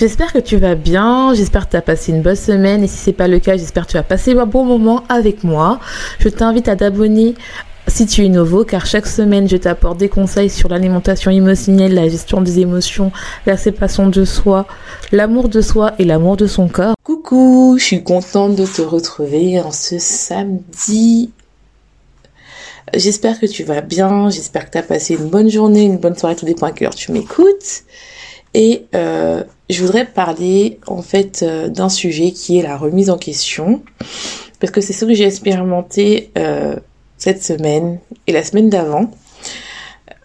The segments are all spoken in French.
J'espère que tu vas bien, j'espère que tu as passé une bonne semaine et si c'est pas le cas, j'espère que tu vas passer un bon moment avec moi. Je t'invite à t'abonner si tu es nouveau, car chaque semaine, je t'apporte des conseils sur l'alimentation émotionnelle, la gestion des émotions, la séparation de soi, l'amour de soi et l'amour de son corps. Coucou, je suis contente de te retrouver en ce samedi. J'espère que tu vas bien, j'espère que tu as passé une bonne journée, une bonne soirée, tout dépend à quelle tu m'écoutes. Et euh, je voudrais parler en fait euh, d'un sujet qui est la remise en question, parce que c'est ce que j'ai expérimenté euh, cette semaine et la semaine d'avant.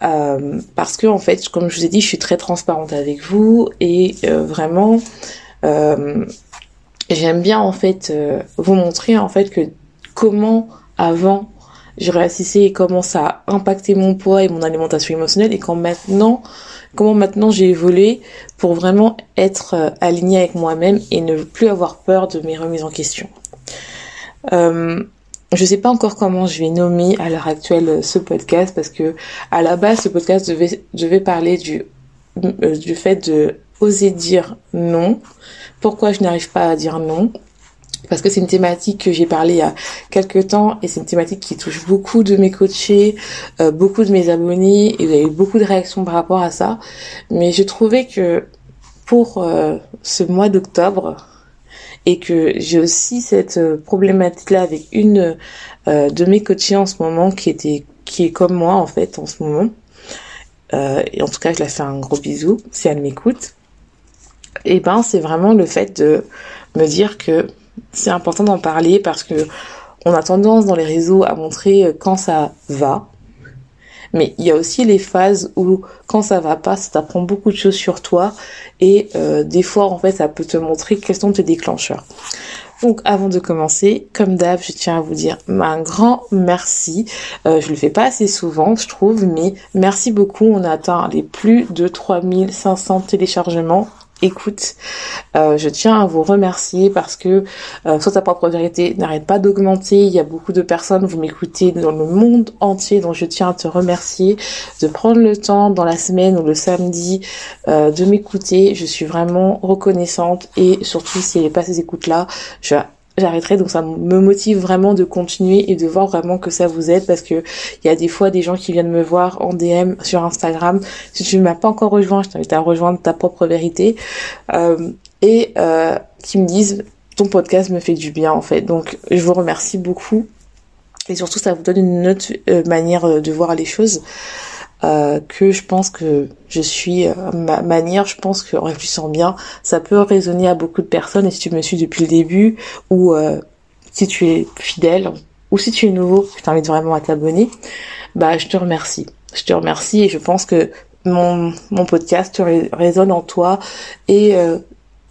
Euh, parce que en fait, comme je vous ai dit, je suis très transparente avec vous et euh, vraiment, j'aime bien en fait vous montrer en fait que comment avant réussissais et comment ça a impacté mon poids et mon alimentation émotionnelle et quand maintenant comment maintenant j'ai évolué pour vraiment être euh, alignée avec moi-même et ne plus avoir peur de mes remises en question. Euh, je sais pas encore comment je vais nommer à l'heure actuelle euh, ce podcast parce que à la base ce podcast devait, devait parler du, euh, du fait de oser dire non. Pourquoi je n'arrive pas à dire non? Parce que c'est une thématique que j'ai parlé il y a quelques temps et c'est une thématique qui touche beaucoup de mes coachés, euh, beaucoup de mes abonnés et il y a eu beaucoup de réactions par rapport à ça. Mais je trouvais que pour euh, ce mois d'octobre et que j'ai aussi cette euh, problématique-là avec une de mes coachées en ce moment qui était qui est comme moi en fait en ce moment. et en tout cas, je la fais un gros bisou si elle m'écoute. Et ben, c'est vraiment le fait de me dire que c'est important d'en parler parce que on a tendance dans les réseaux à montrer quand ça va. Mais il y a aussi les phases où quand ça va pas, ça t'apprend beaucoup de choses sur toi et euh, des fois en fait ça peut te montrer quels sont tes déclencheurs. Donc avant de commencer, comme d'hab, je tiens à vous dire un grand merci. Euh, je le fais pas assez souvent, je trouve, mais merci beaucoup. On a atteint les plus de 3500 téléchargements écoute. Euh, je tiens à vous remercier parce que euh, sur ta propre vérité n'arrête pas d'augmenter. Il y a beaucoup de personnes, vous m'écoutez dans le monde entier, donc je tiens à te remercier de prendre le temps dans la semaine ou le samedi euh, de m'écouter. Je suis vraiment reconnaissante et surtout si n'y pas ces écoutes-là, je j'arrêterai. Donc ça me motive vraiment de continuer et de voir vraiment que ça vous aide parce que il y a des fois des gens qui viennent me voir en DM sur Instagram. Si tu ne m'as pas encore rejoint je t'invite à rejoindre ta propre vérité euh, et euh, qui me disent ton podcast me fait du bien en fait. Donc je vous remercie beaucoup. Et surtout ça vous donne une autre euh, manière de voir les choses euh, que je pense que je suis euh, ma manière, je pense qu'en réfléchissant bien, ça peut résonner à beaucoup de personnes. Et si tu me suis depuis le début, ou euh, si tu es fidèle, ou si tu es nouveau, je t'invite vraiment à t'abonner. Bah, je te remercie. Je te remercie et je pense que mon, mon podcast résonne en toi et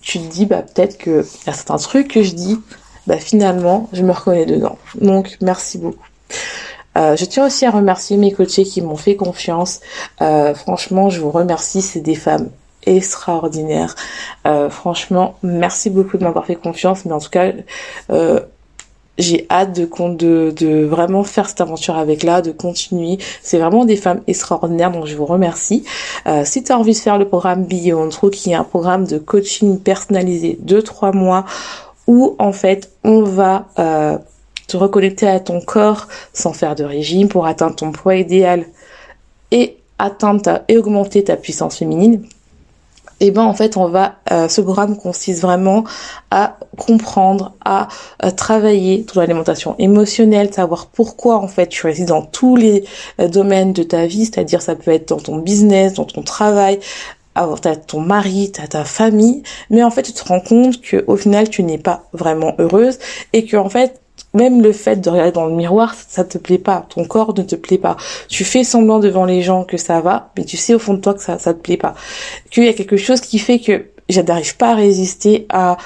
tu te dis bah peut-être que y a certains trucs que je dis, bah finalement je me reconnais dedans. Donc merci beaucoup. Euh, je tiens aussi à remercier mes coachés qui m'ont fait confiance. Euh, franchement, je vous remercie, c'est des femmes extraordinaires. Euh, franchement, merci beaucoup de m'avoir fait confiance, mais en tout cas, j'ai hâte de, de, de vraiment faire cette aventure avec là, de continuer. C'est vraiment des femmes extraordinaires, donc je vous remercie. si tu as envie de faire le programme Beyond True, qui est un programme de coaching personnalisé de trois mois, où en fait on va te reconnecter à ton corps sans faire de régime pour atteindre ton poids idéal et atteindre et augmenter ta puissance féminine. Et eh ben en fait on va euh, ce programme consiste vraiment à comprendre, à, travailler ton alimentation émotionnelle, savoir pourquoi en fait tu réussis dans tous les euh, domaines de ta vie, c'est-à-dire ça peut être dans ton business, dans ton travail, t'as ton mari, t'as ta famille, mais en fait tu te rends compte que au final tu n'es pas vraiment heureuse et que en fait même le fait de regarder dans le miroir, ça te plaît pas, ton corps ne te plaît pas. Tu fais semblant devant les gens que ça va, mais tu sais au fond de toi que ça ça te plaît pas. Qu'il y a quelque chose qui fait que je n'arrive pas à résister à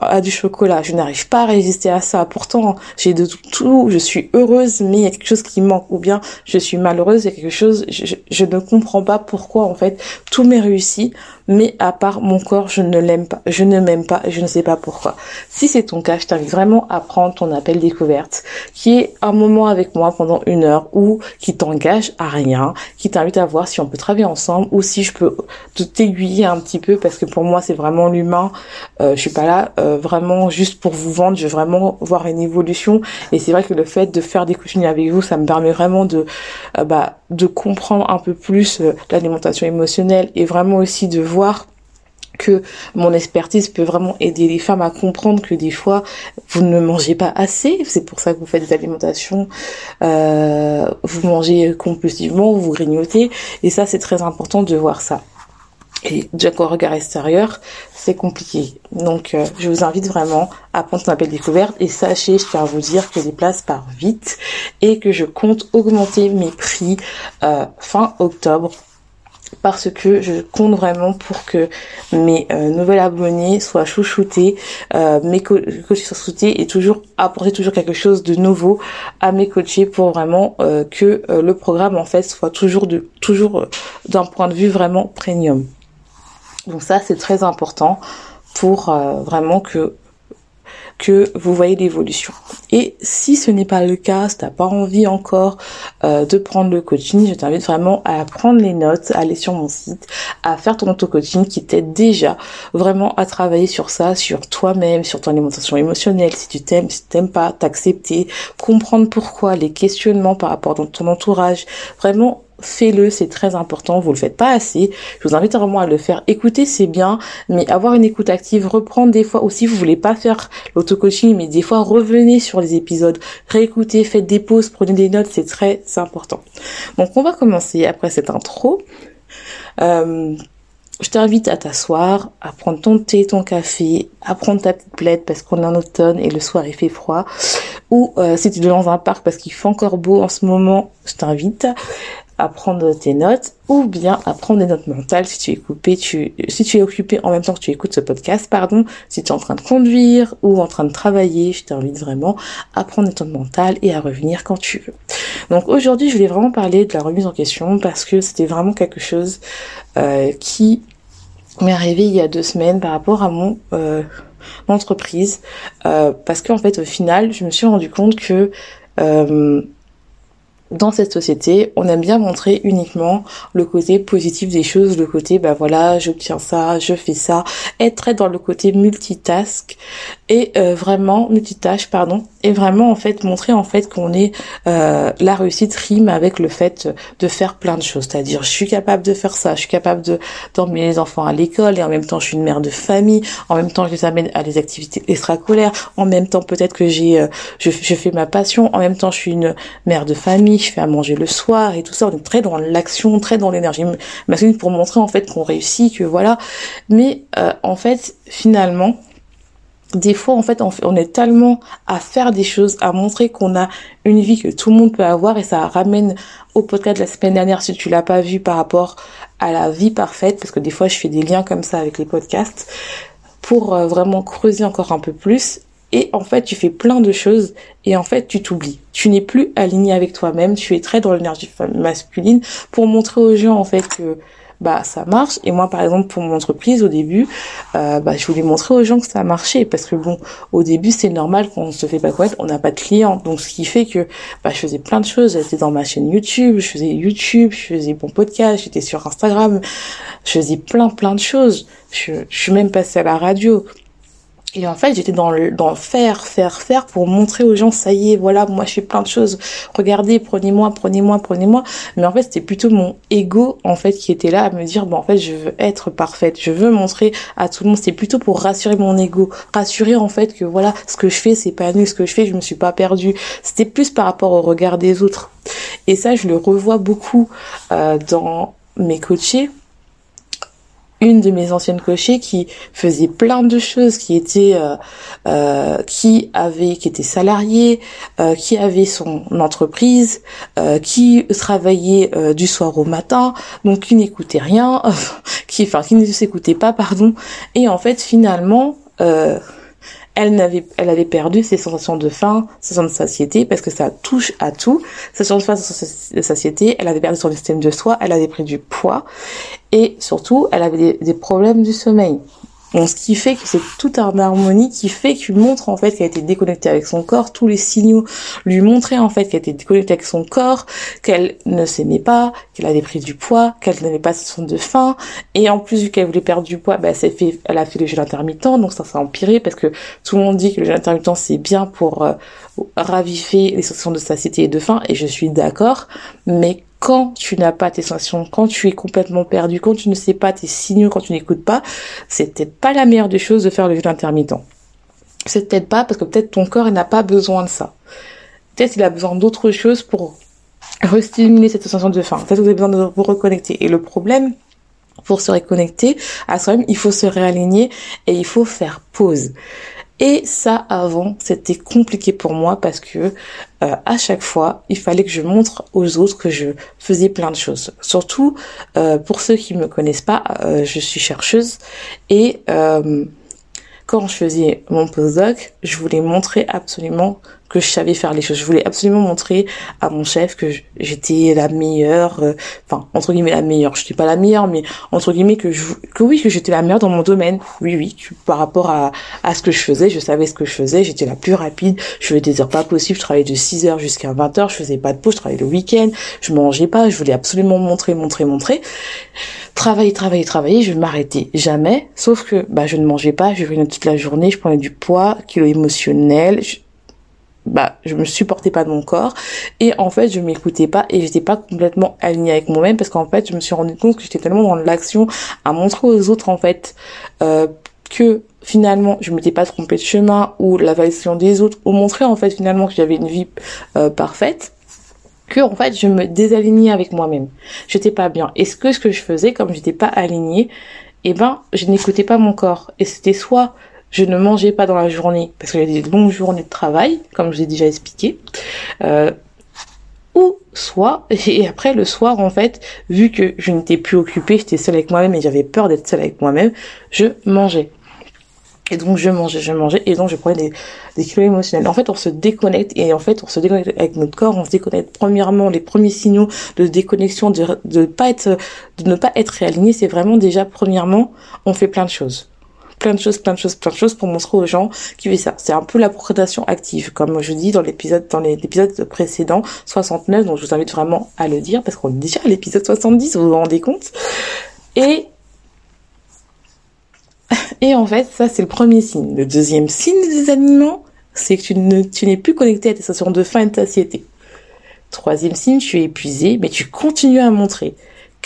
à du chocolat. Je n'arrive pas à résister à ça. Pourtant, j'ai de tout, je suis heureuse, mais il y a quelque chose qui manque. Ou bien, je suis malheureuse, il y a quelque chose, je, je ne comprends pas pourquoi, en fait, tout m'est réussi, mais à part mon corps, je ne l'aime pas. Je ne m'aime pas je ne sais pas pourquoi. Si c'est ton cas, je t'invite vraiment à prendre ton appel découverte, qui est un moment avec moi pendant une heure ou qui t'engage à rien, qui t'invite à voir si on peut travailler ensemble ou si je peux t'aiguiller un petit peu parce que pour moi, c'est vraiment l'humain. Euh, je suis pas là euh, vraiment juste pour vous vendre, je veux vraiment voir une évolution. Et c'est vrai que le fait de faire des coachings avec vous, ça me permet vraiment de, euh, bah, de comprendre un peu plus euh, l'alimentation émotionnelle et vraiment aussi de voir que mon expertise peut vraiment aider les femmes à comprendre que des fois vous ne mangez pas assez, c'est pour ça que vous faites des alimentations, euh, vous mangez compulsivement, vous grignotez, et ça c'est très important de voir ça. Et déjà qu'au regard extérieur, c'est compliqué. Donc, euh, je vous invite vraiment à prendre ton appel découverte et sachez, je tiens à vous dire que les places partent vite et que je compte augmenter mes prix euh, fin octobre parce que je compte vraiment pour que mes euh, nouvelles abonnés soient chouchoutés, mes coachs soient chouchoutés et toujours apporter toujours quelque chose de nouveau à mes coachés pour vraiment que le programme en fait soit toujours de toujours d'un point de vue vraiment premium. Donc ça, c'est très important pour euh, vraiment que que vous voyez l'évolution. Et si ce n'est pas le cas, si tu n'as pas envie encore euh, de prendre le coaching, je t'invite vraiment à prendre les notes, à aller sur mon site, à faire ton auto-coaching qui t'aide déjà vraiment à travailler sur ça, sur toi-même, sur ton alimentation émotionnelle, si tu t'aimes, si tu t'aimes pas, t'accepter, comprendre pourquoi, les questionnements par rapport à ton entourage, vraiment fais-le, c'est très important, vous le faites pas assez. Je vous invite vraiment à le faire. Écouter, c'est bien, mais avoir une écoute active, reprendre des fois aussi, vous voulez pas faire l'auto-coaching, mais des fois revenez sur les épisodes, réécoutez, faites des pauses, prenez des notes, c'est très important. Donc on va commencer après cette intro. Euh, je t'invite à t'asseoir, à prendre ton thé, ton café, à prendre ta petite parce qu'on est en automne et le soir il fait froid. Ou euh, si tu es dans un parc parce qu'il fait encore beau en ce moment, je t'invite à prendre tes notes ou bien à prendre des notes mentales si tu es coupé, tu, si tu es occupé en même temps que tu écoutes ce podcast, pardon, si tu es en train de conduire ou en train de travailler, je t'invite vraiment à prendre des notes mentales et à revenir quand tu veux. Donc aujourd'hui, je voulais vraiment parler de la remise en question parce que c'était vraiment quelque chose euh, qui m'est arrivé il y a deux semaines par rapport à mon euh, entreprise euh, parce qu'en fait au final, je me suis rendu compte que euh, dans cette société, on aime bien montrer uniquement le côté positif des choses, le côté bah voilà, j'obtiens ça, je fais ça, être très dans le côté multitask et euh, vraiment multitâche pardon et vraiment en fait montrer en fait qu'on est euh, la réussite rime avec le fait de faire plein de choses, c'est-à-dire je suis capable de faire ça, je suis capable de d'emmener les enfants à l'école et en même temps je suis une mère de famille, en même temps je les amène à des activités extracolaires, en même temps peut-être que j'ai euh, je, je fais ma passion, en même temps je suis une mère de famille je fais à manger le soir et tout ça. On est très dans l'action, très dans l'énergie masculine pour montrer en fait qu'on réussit, que voilà. Mais euh, en fait, finalement, des fois en fait on, est tellement à faire des choses, à montrer qu'on a une vie que tout le monde peut avoir et ça ramène au podcast de la semaine dernière si tu l'as pas vu par rapport à la vie parfaite parce que des fois je fais des liens comme ça avec les podcasts pour euh, vraiment creuser encore un peu plus et en fait, tu fais plein de choses et en fait, tu t'oublies. Tu n'es plus aligné avec toi-même, tu es très dans l'énergie masculine pour montrer aux gens en fait que bah ça marche. Et moi par exemple pour mon entreprise au début euh, bah je voulais montrer aux gens que ça marchait. Parce que bon au début c'est normal qu'on se fait pas connaître. On n'a pas de clients. Donc ce qui fait que bah je faisais plein de choses. J'étais dans ma chaîne YouTube. Je faisais YouTube. Je faisais mon podcast. J'étais sur Instagram. Je faisais plein plein de choses. Je, je suis même passée à la radio Et en fait, j'étais dans le, faire, faire, faire pour montrer aux gens, ça y est, voilà, moi je fais plein de choses. Regardez, prenez-moi, prenez-moi, prenez-moi. Mais en fait, c'était plutôt mon ego, en fait, qui était là à me dire, bon, en fait, je veux être parfaite. Je veux montrer à tout le monde. C'était plutôt pour rassurer mon ego. Rassurer, en fait, que voilà, ce que je fais, c'est pas nul. Ce que je fais, je me suis pas perdue. C'était plus par rapport au regard des autres. Et ça, je le revois beaucoup, euh, dans mes coachés une de mes anciennes coachées qui faisait plein de choses, qui était euh, euh, qui avait qui était salariée, euh, qui avait son entreprise, qui travaillait du soir au matin, donc qui n'écoutait rien, qui enfin qui ne s'écoutait pas pardon, et en fait finalement elle avait perdu ses sensations de faim, ses sensations de satiété, parce que ça touche à tout. Ses sensations de faim, de satiété, elle avait perdu son estime de soi, elle avait pris du poids, et surtout, elle avait des problèmes du sommeil. Ce qui fait que c'est tout un harmonie qui fait qu'il montre en fait qu'elle a été déconnectée avec son corps, tous les signaux lui montraient en fait qu'elle était déconnectée avec son corps, qu'elle ne s'aimait pas, qu'elle avait pris du poids, qu'elle n'avait pas son de faim, et en plus vu qu'elle voulait perdre du poids, bah, elle, fait, elle a fait le jeûne intermittent, donc ça s'est empiré parce que tout le monde dit que le jeûne intermittent c'est bien pour euh, raviver les sensations de satiété et de faim, et je suis d'accord, mais quand tu n'as pas tes sensations, quand tu es complètement perdu, quand tu ne sais pas tes signaux, quand tu n'écoutes pas, c'est peut-être pas la meilleure des choses de faire le jeûne intermittent. C'est peut-être pas parce que peut-être ton corps n'a pas besoin de ça. Peut-être qu'il a besoin d'autre chose pour restimuler cette sensation de faim. Peut-être que vous avez besoin de vous reconnecter. Et le problème, pour se reconnecter à soi-même, il faut se réaligner et il faut faire pause. Et ça, avant, c'était compliqué pour moi parce que euh, à chaque fois, il fallait que je montre aux autres que je faisais plein de choses. Surtout euh, pour ceux qui me connaissent pas, euh, je suis chercheuse et quand je faisais mon postdoc, je voulais montrer absolument que je savais faire les choses. Je voulais absolument montrer à mon chef que j'étais la meilleure, euh, enfin entre guillemets la meilleure. Je n'étais pas la meilleure, mais entre guillemets que je, que oui que j'étais la meilleure dans mon domaine. Oui oui, par rapport à, à ce que je faisais, je savais ce que je faisais. J'étais la plus rapide. Je faisais des heures pas possibles. Je travaillais de 6 heures jusqu'à 20 heures. Je faisais pas de pause. Je travaillais le week-end. Je mangeais pas. Je voulais absolument montrer, montrer, montrer travailler, travailler, travailler, je ne m'arrêtais jamais. Sauf que bah, je ne mangeais pas, je venais toute la journée, je prenais du poids, kilo émotionnel, je, bah, je me supportais pas de mon corps. Et en fait, je m'écoutais pas et j'étais pas complètement alignée avec moi-même parce qu'en fait, je me suis rendu compte que j'étais tellement dans l'action à montrer aux autres, en fait, euh, que finalement je m'étais pas trompée de chemin ou la validation des autres ou montrer en fait finalement que j'avais une vie euh, parfaite que en fait je me désalignais avec moi-même. J'étais pas bien. Et ce que ce que je faisais comme j'étais pas alignée, eh ben je n'écoutais pas mon corps. Et c'était soit je ne mangeais pas dans la journée parce que j'avais des longues journées de travail, comme je l'ai déjà expliqué. Euh, ou soit, et après le soir en fait, vu que je n'étais plus occupée, j'étais seule avec moi-même et j'avais peur d'être seule avec moi-même, je mangeais. Et donc je mangeais, je mangeais, et donc je prenais des, des kilos émotionnels. En fait, on se déconnecte, et en fait, on se déconnecte avec notre corps, on se déconnecte premièrement, les premiers signaux de déconnexion, de, de pas être, de ne pas être réaligné, c'est vraiment déjà, premièrement, on fait plein de choses. Plein de choses, plein de choses, plein de choses pour montrer aux gens qui fait ça. C'est un peu la procréation active, comme je dis dans l'épisode, dans l'épisode précédent, 69, donc je vous invite vraiment à le dire, parce qu'on est déjà à l'épisode 70, vous vous rendez compte. Et et en fait, ça c'est le premier signe. Le deuxième signe des aliments, c'est que tu n'es plus connecté à tes sensations de faim et de satiété. Troisième signe, tu es épuisé, mais tu continues à montrer.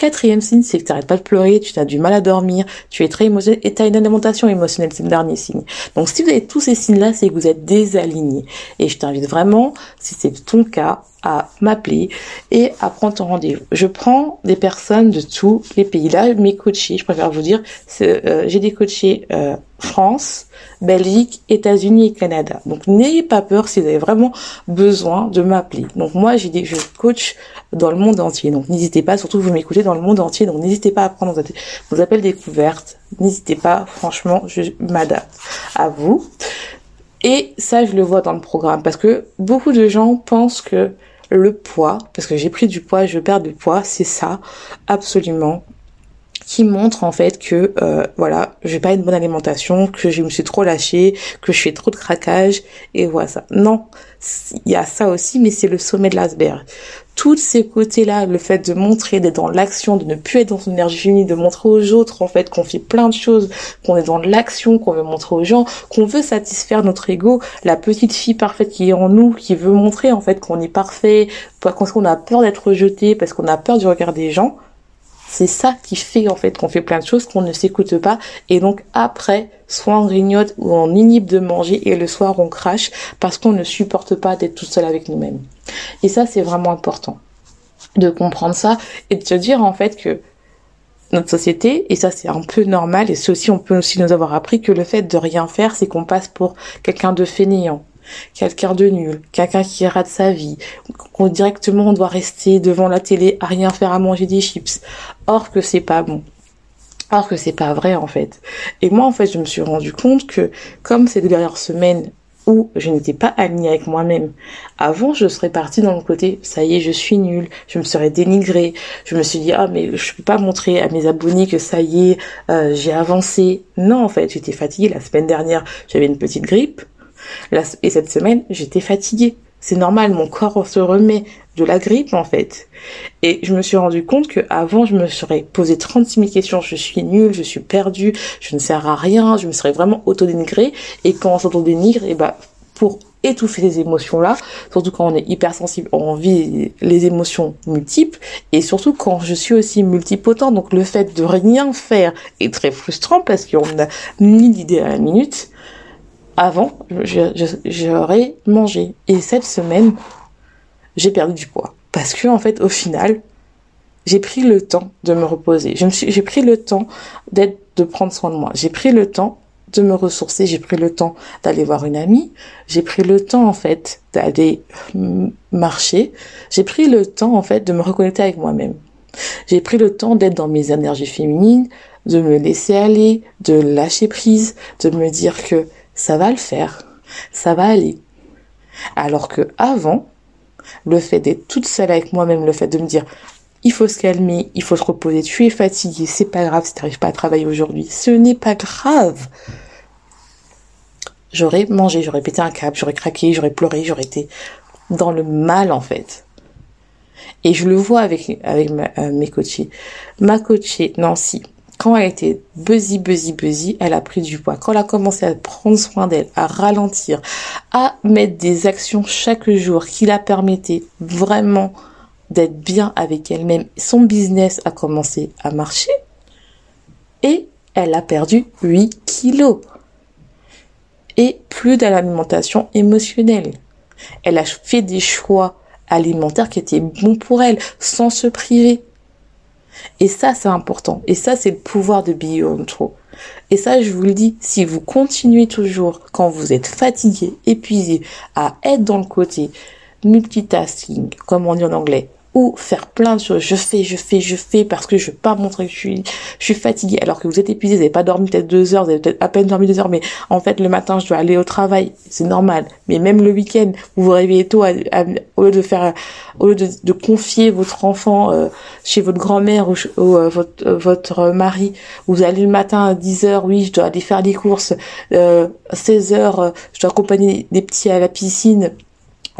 Quatrième signe, c'est que tu n'arrêtes pas de pleurer, tu as du mal à dormir, tu es très émotionnel et tu as une alimentation émotionnelle, c'est le dernier signe. Donc si vous avez tous ces signes-là, c'est que vous êtes désaligné. Et je t'invite vraiment, si c'est ton cas, à m'appeler et à prendre ton rendez-vous. Je prends des personnes de tous les pays. Là, mes coachés, je préfère vous dire, euh, j'ai des coachés euh, France, Belgique, États-Unis et Canada. Donc n'ayez pas peur si vous avez vraiment besoin de m'appeler. Donc moi, j'ai des je coach dans le monde entier. Donc n'hésitez pas, surtout vous m'écoutez dans le monde entier. Donc n'hésitez pas à prendre vos, appels découvertes. N'hésitez pas, franchement, je m'adapte à vous. Et ça, je le vois dans le programme parce que beaucoup de gens pensent que le poids, parce que j'ai pris du poids, je perds du poids, c'est ça, absolument, qui montre en fait que euh, voilà, j'ai pas une bonne alimentation, que je me suis trop lâchée, que je fais trop de craquage et voilà ça. Non, il y a ça aussi, mais c'est le sommet de l'iceberg. Tous ces côtés-là, le fait de montrer, d'être dans l'action, de ne plus être dans son énergie féminine, de montrer aux autres en fait qu'on fait plein de choses, qu'on est dans l'action, qu'on veut montrer aux gens, qu'on veut satisfaire notre ego, la petite fille parfaite qui est en nous, qui veut montrer en fait qu'on est parfait, parce qu'on a peur d'être rejeté, parce qu'on a peur du regard des gens c'est ça qui fait en fait qu'on fait plein de choses, qu'on ne s'écoute pas. Et donc après, soit on grignote ou on inhibe de manger et le soir on crache parce qu'on ne supporte pas d'être tout seul avec nous-mêmes. Et ça c'est vraiment important de comprendre ça et de se dire en fait que notre société, et ça c'est un peu normal, et ceci on peut aussi nous avoir appris que le fait de rien faire, c'est qu'on passe pour quelqu'un de fainéant, quelqu'un de nul, quelqu'un qui rate sa vie, qu'on directement on doit rester devant la télé à rien faire à manger des chips. Or que c'est pas bon. Or que c'est pas vrai en fait. Et moi en fait je me suis rendu compte que comme ces dernières semaines où je n'étais pas alignée avec moi-même. Avant, je serais partie dans le côté, ça y est, je suis nulle, je me serais dénigrée, je me suis dit, ah, mais je peux pas montrer à mes abonnés que ça y est, euh, j'ai avancé. Non, en fait, j'étais fatiguée. La semaine dernière, j'avais une petite grippe. Et cette semaine, j'étais fatiguée. C'est normal, mon corps se remet de la grippe en fait. Et je me suis rendu compte que avant je me serais posé 36 000 questions, je suis nulle, je suis perdue, je ne sers à rien, je me serais vraiment auto-dénigrée. Et quand on s'auto-dénigre, et eh bah, pour étouffer ces émotions-là, surtout quand on est hypersensible, on vit les émotions multiples, et surtout quand je suis aussi multipotent, donc le fait de rien faire est très frustrant parce qu'on a mille idées à la minute, avant, j'aurais mangé. Et cette semaine, j'ai perdu du poids. Parce que, en fait, au final, j'ai pris le temps de me reposer. J'ai pris le temps d'être, de prendre soin de moi. J'ai pris le temps de me ressourcer. J'ai pris le temps d'aller voir une amie. J'ai pris le temps, en fait, d'aller marcher. J'ai pris le temps, en fait, de me reconnecter avec moi-même. J'ai pris le temps d'être dans mes énergies féminines, de me laisser aller, de lâcher prise, de me dire que ça va le faire, ça va aller. Alors que avant, le fait d'être toute seule avec moi-même, le fait de me dire il faut se calmer, il faut se reposer, tu es fatigué, c'est pas grave si t'arrives pas à travailler aujourd'hui, ce n'est pas grave. J'aurais mangé, j'aurais pété un câble, j'aurais craqué, j'aurais pleuré, j'aurais été dans le mal en fait. Et je le vois avec, avec euh, mes coachés. Ma coachée, Nancy, quand elle était buzzy, buzzy, buzzy, elle a pris du poids. Quand elle a commencé à prendre soin d'elle, à ralentir, à mettre des actions chaque jour qui la permettaient vraiment d'être bien avec elle-même, son business a commencé à marcher et elle a perdu 8 kilos. Et plus d'alimentation émotionnelle. Elle a fait des choix alimentaires qui étaient bons pour elle, sans se priver. Et ça, c'est important. Et ça, c'est le pouvoir de Beyond. Et ça, je vous le dis, si vous continuez toujours, quand vous êtes fatigué, épuisé, à être dans le côté multitasking, comme on dit en anglais, ou faire plein de choses. Je fais, je fais, je fais parce que je veux pas montrer que je suis, fatiguée alors que vous êtes épuisé, vous n'avez pas dormi peut-être deux heures, vous avez peut-être à peine dormi deux heures, mais en fait le matin je dois aller au travail, c'est normal. Mais même le week-end, vous vous réveillez tôt, au lieu de faire, au lieu de, confier votre enfant euh, chez votre grand-mère ou, euh, votre, euh, votre mari, vous allez le matin à 10 heures, oui, je dois aller faire les courses, 16 heures, je dois accompagner des petits à la piscine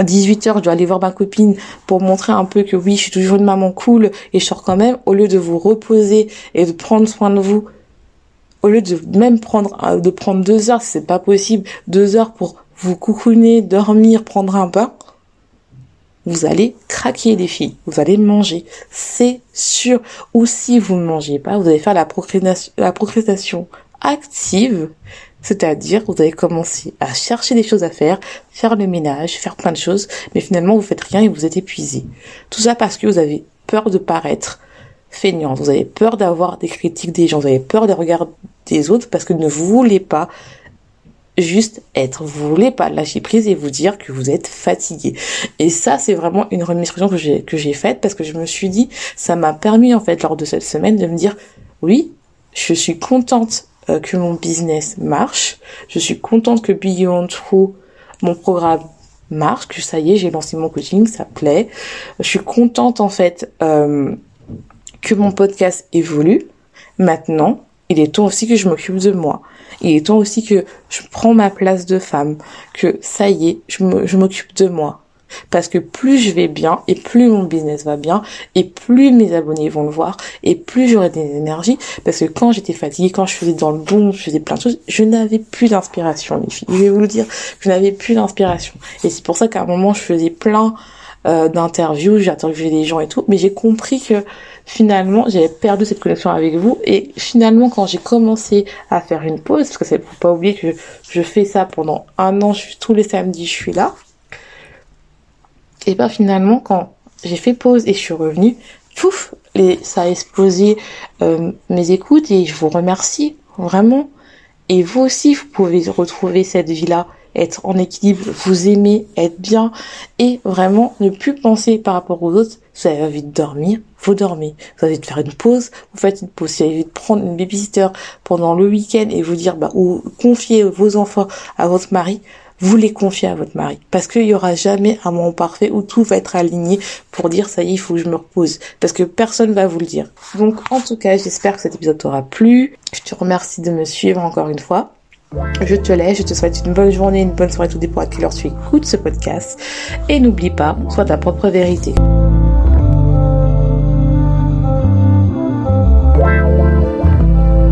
à 18h, je dois aller voir ma copine pour montrer un peu que oui, je suis toujours une maman cool et je sors quand même, au lieu de vous reposer et de prendre soin de vous, au lieu de même prendre, euh, de prendre deux heures, c'est pas possible, deux heures pour vous coucouner, dormir, prendre un bain, vous allez craquer les filles, vous allez manger, c'est sûr. Ou si vous ne mangez pas, vous allez faire la procréation, la procréation active, c'est-à-dire, vous allez commencer à chercher des choses à faire, faire le ménage, faire plein de choses, mais finalement, vous faites rien et vous êtes épuisé. Tout ça parce que vous avez peur de paraître feignant, vous avez peur d'avoir des critiques des gens, vous avez peur des regards des autres parce que ne vous voulez pas juste être. Vous voulez pas lâcher prise et vous dire que vous êtes fatigué. Et ça, c'est vraiment une remise que j'ai, que j'ai faite parce que je me suis dit, ça m'a permis, en fait, lors de cette semaine, de me dire, oui, je suis contente euh, que mon business marche. Je suis contente que Beyond True, mon programme marche, que ça y est, j'ai lancé mon coaching, ça plaît. Je suis contente en fait euh, que mon podcast évolue. Maintenant, il est temps aussi que je m'occupe de moi. Il est temps aussi que je prends ma place de femme, que ça y est, je m'occupe de moi. Parce que plus je vais bien et plus mon business va bien et plus mes abonnés vont le voir et plus j'aurai des énergies. Parce que quand j'étais fatiguée, quand je faisais dans le bon, je faisais plein de choses, je n'avais plus d'inspiration, les filles. Je vais vous le dire, je n'avais plus d'inspiration. Et c'est pour ça qu'à un moment, je faisais plein euh, d'interviews, j'ai interviewé des gens et tout, mais j'ai compris que finalement j'avais perdu cette connexion avec vous et finalement quand j'ai commencé à faire une pause, parce que c'est faut pas oublier que je fais ça pendant un an, tous les samedis je suis là, et ben finalement, quand j'ai fait pause et je suis revenue, pouf, les, ça a explosé euh, mes écoutes et je vous remercie vraiment. Et vous aussi, vous pouvez retrouver cette vie-là, être en équilibre, vous aimer, être bien et vraiment ne plus penser par rapport aux autres. Vous avez envie de dormir, vous dormez. Vous avez envie de faire une pause, vous faites une pause. Vous avez envie de prendre une babysitter pendant le week-end et vous dire, bah, ou confier vos enfants à votre mari, vous les confiez à votre mari. Parce qu'il y aura jamais un moment parfait où tout va être aligné pour dire ça y est, il faut que je me repose. Parce que personne va vous le dire. Donc en tout cas, j'espère que cet épisode t'aura plu. Je te remercie de me suivre encore une fois. Je te laisse, je te souhaite une bonne journée, une bonne soirée, tout dépend à quelle heure tu écoutes ce podcast. Et n'oublie pas, sois ta propre vérité.